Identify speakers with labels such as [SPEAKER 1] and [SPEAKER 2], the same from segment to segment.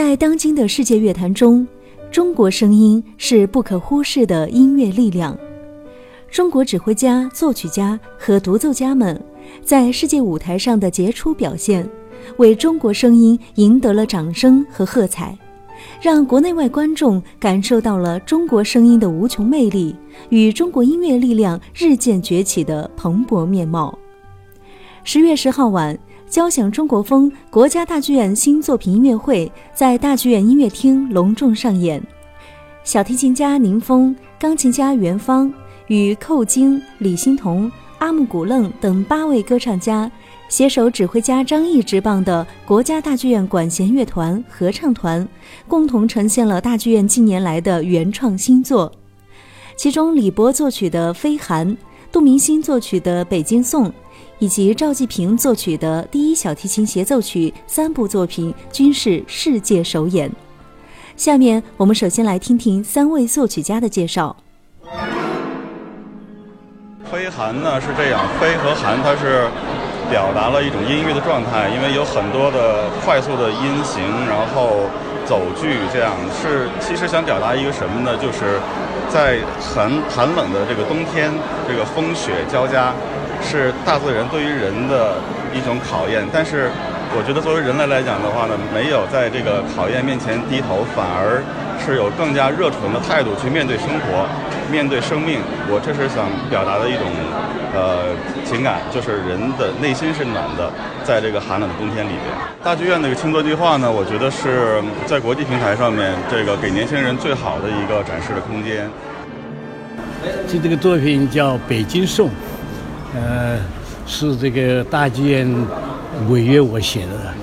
[SPEAKER 1] 在当今的世界乐坛中，中国声音是不可忽视的音乐力量。中国指挥家、作曲家和独奏家们在世界舞台上的杰出表现，为中国声音赢得了掌声和喝彩，让国内外观众感受到了中国声音的无穷魅力与中国音乐力量日渐崛起的蓬勃面貌。十月十号晚。交响中国风国家大剧院新作品音乐会在大剧院音乐厅隆重上演，小提琴家宁峰、钢琴家袁芳与寇京、李欣彤、阿木古楞等八位歌唱家携手指挥家张毅执棒的国家大剧院管弦乐团合唱团，共同呈现了大剧院近年来的原创新作。其中，李博作曲的《飞寒》，杜明星作曲的《北京颂》。以及赵季平作曲的第一小提琴协奏曲三部作品均是世界首演。下面我们首先来听听三位作曲家的介绍。
[SPEAKER 2] 飞寒呢是这样，飞和寒它是表达了一种音乐的状态，因为有很多的快速的音型，然后走句，这样是其实想表达一个什么呢？就是在寒寒冷的这个冬天，这个风雪交加。是大自然对于人的一种考验，但是我觉得作为人类来讲的话呢，没有在这个考验面前低头，反而是有更加热忱的态度去面对生活，面对生命。我这是想表达的一种呃情感，就是人的内心是暖的，在这个寒冷的冬天里边。大剧院那个青作计划呢，我觉得是在国际平台上面这个给年轻人最好的一个展示的空间。
[SPEAKER 3] 这这个作品叫《北京颂》。呃，是这个大剧院违约我写的，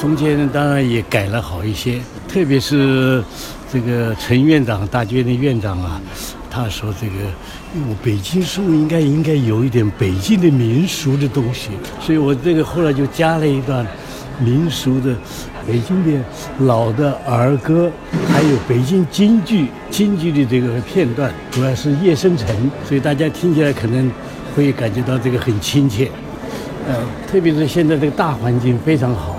[SPEAKER 3] 中间当然也改了好一些，特别是这个陈院长，大剧院的院长啊，他说这个我北京书应该应该有一点北京的民俗的东西，所以我这个后来就加了一段民俗的北京的老的儿歌，还有北京京剧京剧的这个片段，主要是夜深沉，所以大家听起来可能。会感觉到这个很亲切，呃，特别是现在这个大环境非常好，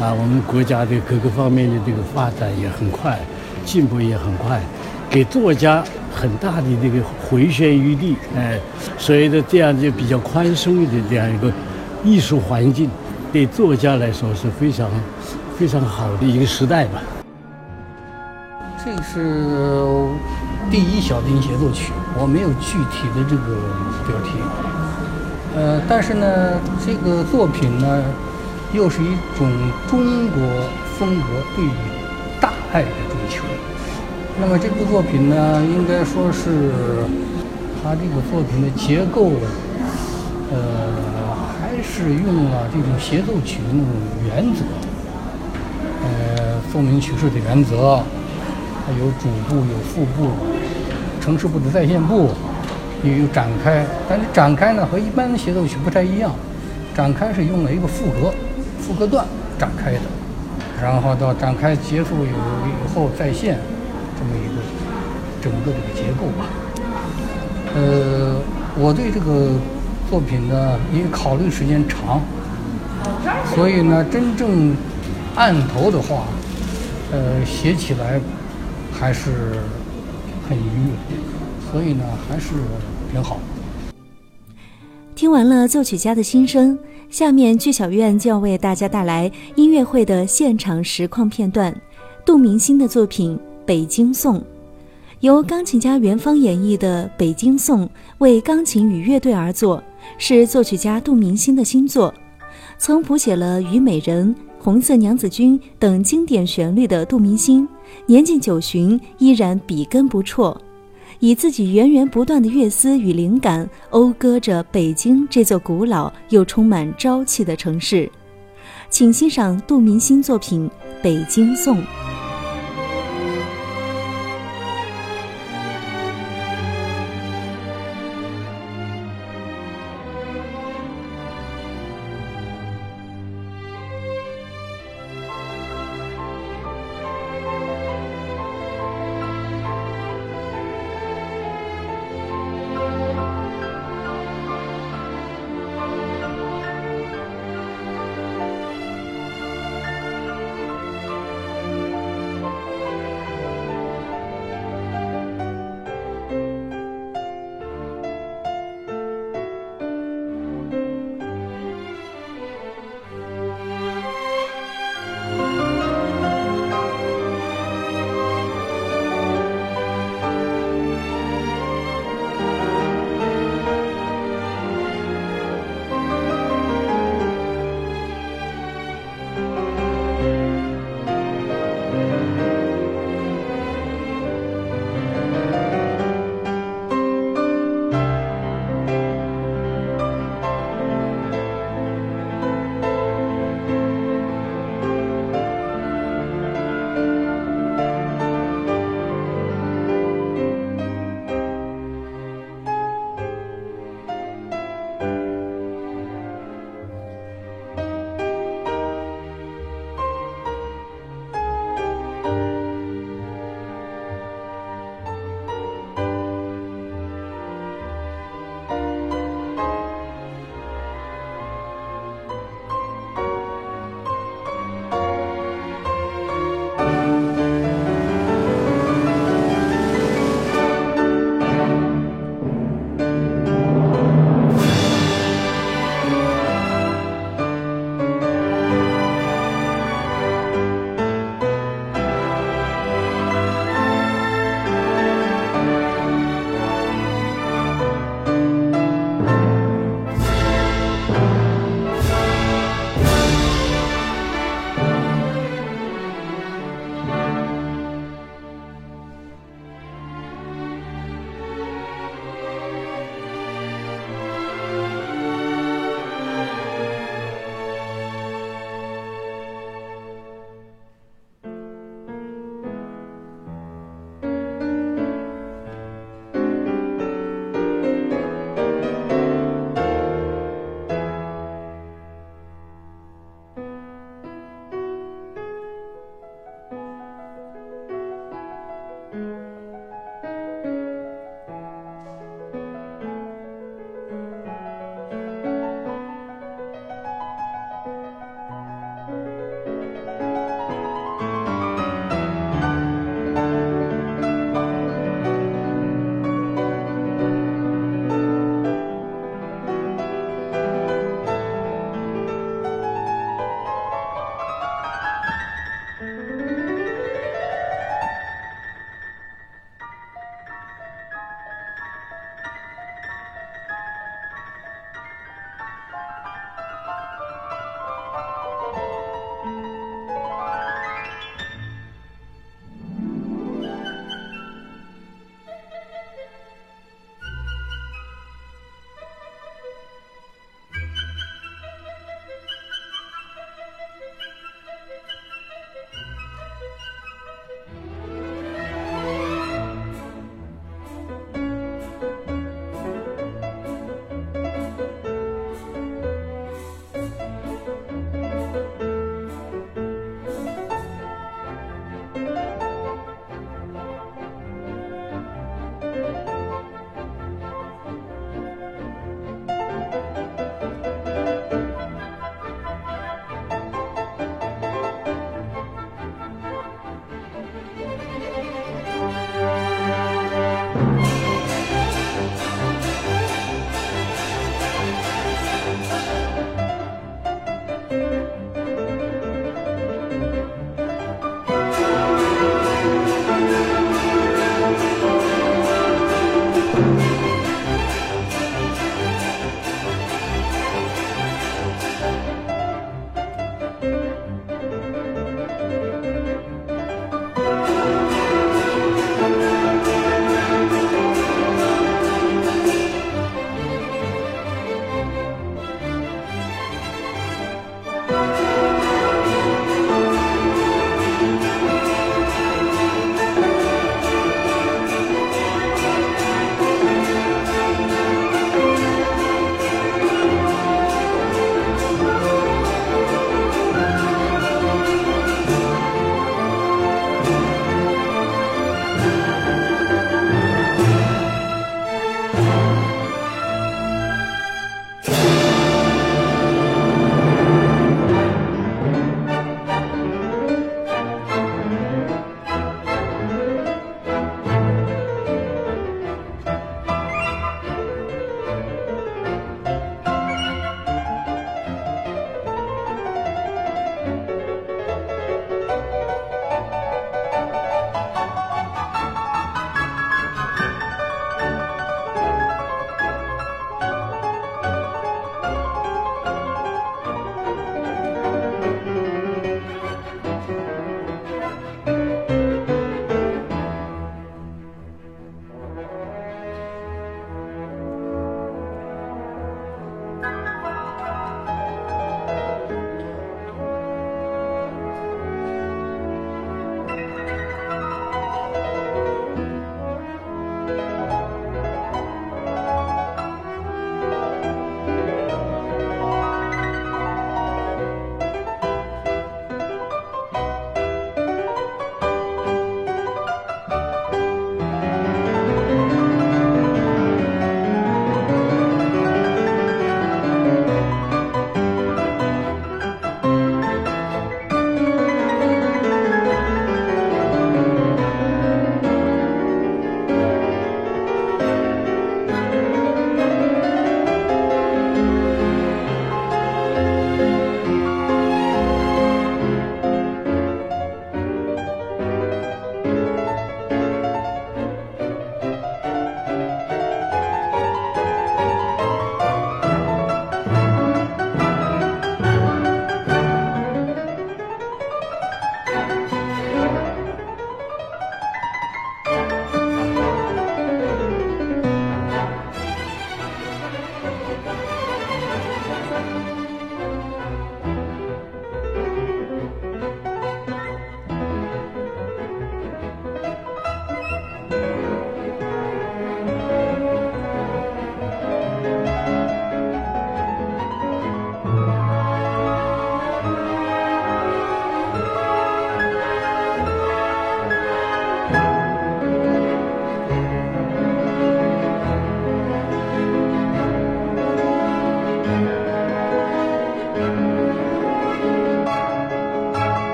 [SPEAKER 3] 啊，我们国家的各个方面的这个发展也很快，进步也很快，给作家很大的这个回旋余地，哎，所以呢，这样就比较宽松的这样一个艺术环境，对作家来说是非常非常好的一个时代吧。
[SPEAKER 4] 这是第一小提琴协奏曲，我没有具体的这个标题。呃，但是呢，这个作品呢，又是一种中国风格对于大爱的追求。那么这部作品呢，应该说是它这个作品的结构，呃，还是用了这种协奏曲的那种原则，呃，奏鸣曲式的原则。它有主部，有副部，城市部的再现部，也有展开。但是展开呢和一般的协奏曲不太一样，展开是用了一个副歌，副歌段展开的，然后到展开结束有以后再现，这么一个整个这个结构吧。呃，我对这个作品呢，因为考虑时间长，所以呢，真正按头的话，呃，写起来。还是很愉悦，所以呢，还是挺好。
[SPEAKER 1] 听完了作曲家的心声，下面剧小院就要为大家带来音乐会的现场实况片段。杜明星的作品《北京颂》，由钢琴家袁芳演绎的《北京颂》为钢琴与乐队而作，是作曲家杜明星的新作。曾谱写了《虞美人》。红色娘子军等经典旋律的杜明星，年近九旬依然笔耕不辍，以自己源源不断的乐思与灵感，讴歌着北京这座古老又充满朝气的城市。请欣赏杜明新作品《北京颂》。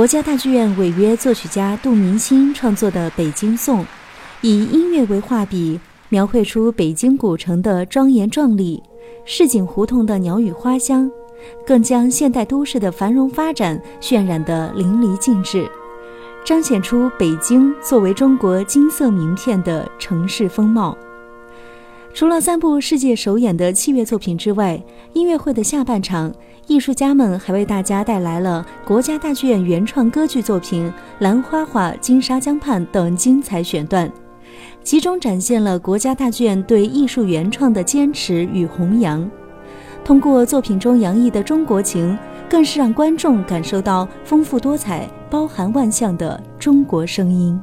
[SPEAKER 1] 国家大剧院违约作曲家杜明新创作的《北京颂》，以音乐为画笔，描绘出北京古城的庄严壮丽，市井胡同的鸟语花香，更将现代都市的繁荣发展渲染得淋漓尽致，彰显出北京作为中国金色名片的城市风貌。除了三部世界首演的器乐作品之外，音乐会的下半场。艺术家们还为大家带来了国家大剧院原创歌剧作品《兰花花金沙江畔》等精彩选段，集中展现了国家大剧院对艺术原创的坚持与弘扬。通过作品中洋溢的中国情，更是让观众感受到丰富多彩、包含万象的中国声音。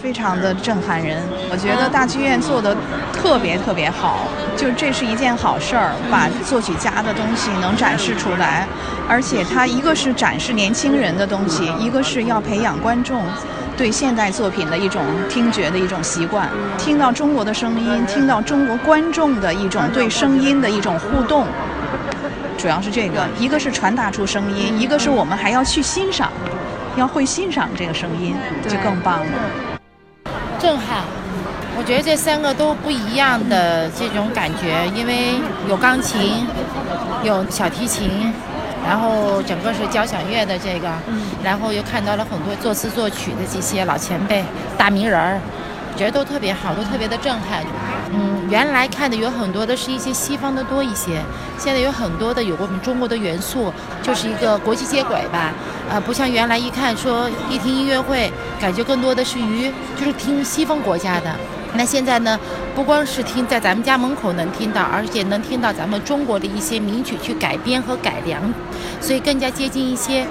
[SPEAKER 5] 非常的震撼人，我觉得大剧院做的特别特别好，就这是一件好事儿，把作曲家的东西能展示出来，而且它一个是展示年轻人的东西，一个是要培养观众对现代作品的一种听觉的一种习惯，听到中国的声音，听到中国观众的一种对声音的一种互动，主要是这个，一个是传达出声音，一个是我们还要去欣赏，要会欣赏这个声音，就更棒了。
[SPEAKER 6] 震撼，我觉得这三个都不一样的这种感觉，因为有钢琴，有小提琴，然后整个是交响乐的这个，然后又看到了很多作词作曲的这些老前辈、大名人儿，觉得都特别好，都特别的震撼。嗯，原来看的有很多的是一些西方的多一些，现在有很多的有我们中国的元素，就是一个国际接轨吧。呃，不像原来一看说一听音乐会，感觉更多的是于就是听西方国家的。那现在呢，不光是听在咱们家门口能听到，而且能听到咱们中国的一些名曲去改编和改良，所以更加接近一些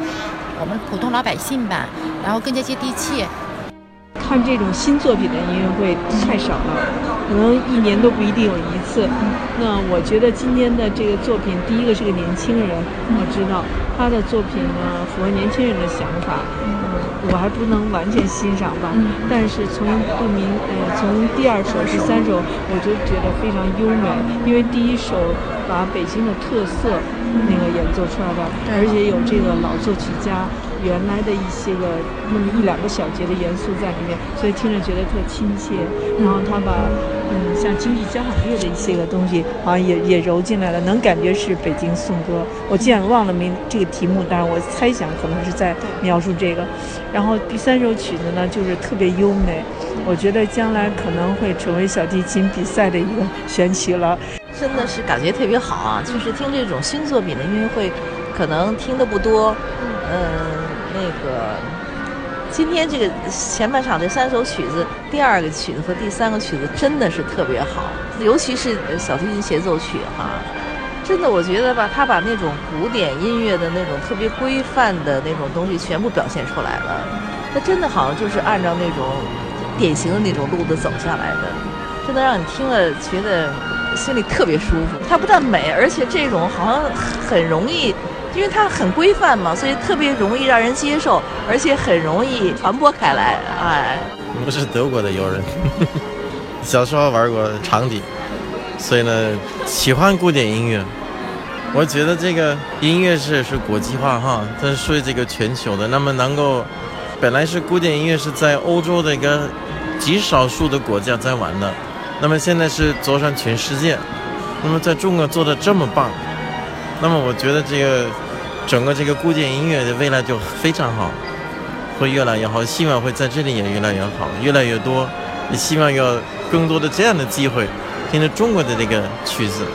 [SPEAKER 6] 我们普通老百姓吧，然后更加接地气。
[SPEAKER 7] 看这种新作品的音乐会太少了，可能一年都不一定有一次。那我觉得今天的这个作品，第一个是个年轻人，我知道他的作品呢符合年轻人的想法。嗯，我还不能完全欣赏吧，但是从杜明呃从第二首、第三首，我就觉得非常优美，因为第一首把北京的特色那个演奏出来了，而且有这个老作曲家。原来的一些个那么一两个小节的元素在里面，所以听着觉得特亲切。然后他把嗯像京剧交响乐的一些个东西，好像也也揉进来了，能感觉是北京颂歌。我既然忘了名这个题目，但是我猜想可能是在描述这个。然后第三首曲子呢，就是特别优美，我觉得将来可能会成为小提琴比赛的一个 选曲了。
[SPEAKER 8] 真的是感觉特别好啊！就是听这种新作品的音乐会，可能听的不多，嗯。那个，今天这个前半场这三首曲子，第二个曲子和第三个曲子真的是特别好，尤其是小提琴协奏曲哈，真的我觉得吧，他把那种古典音乐的那种特别规范的那种东西全部表现出来了，他真的好像就是按照那种典型的那种路子走下来的，真的让你听了觉得心里特别舒服。它不但美，而且这种好像很容易。因为它很规范嘛，所以特别容易让人接受，而且很容易传播开来。哎，
[SPEAKER 9] 我是德国的游人，小时候玩过长笛，所以呢喜欢古典音乐。我觉得这个音乐是是国际化哈，它是属于这个全球的。那么能够，本来是古典音乐是在欧洲的一个极少数的国家在玩的，那么现在是走上全世界，那么在中国做的这么棒。那么我觉得这个整个这个古典音乐的未来就非常好，会越来越好。希望会在这里也越来越好，越来越多。也希望有更多的这样的机会，听着中国的这个曲子。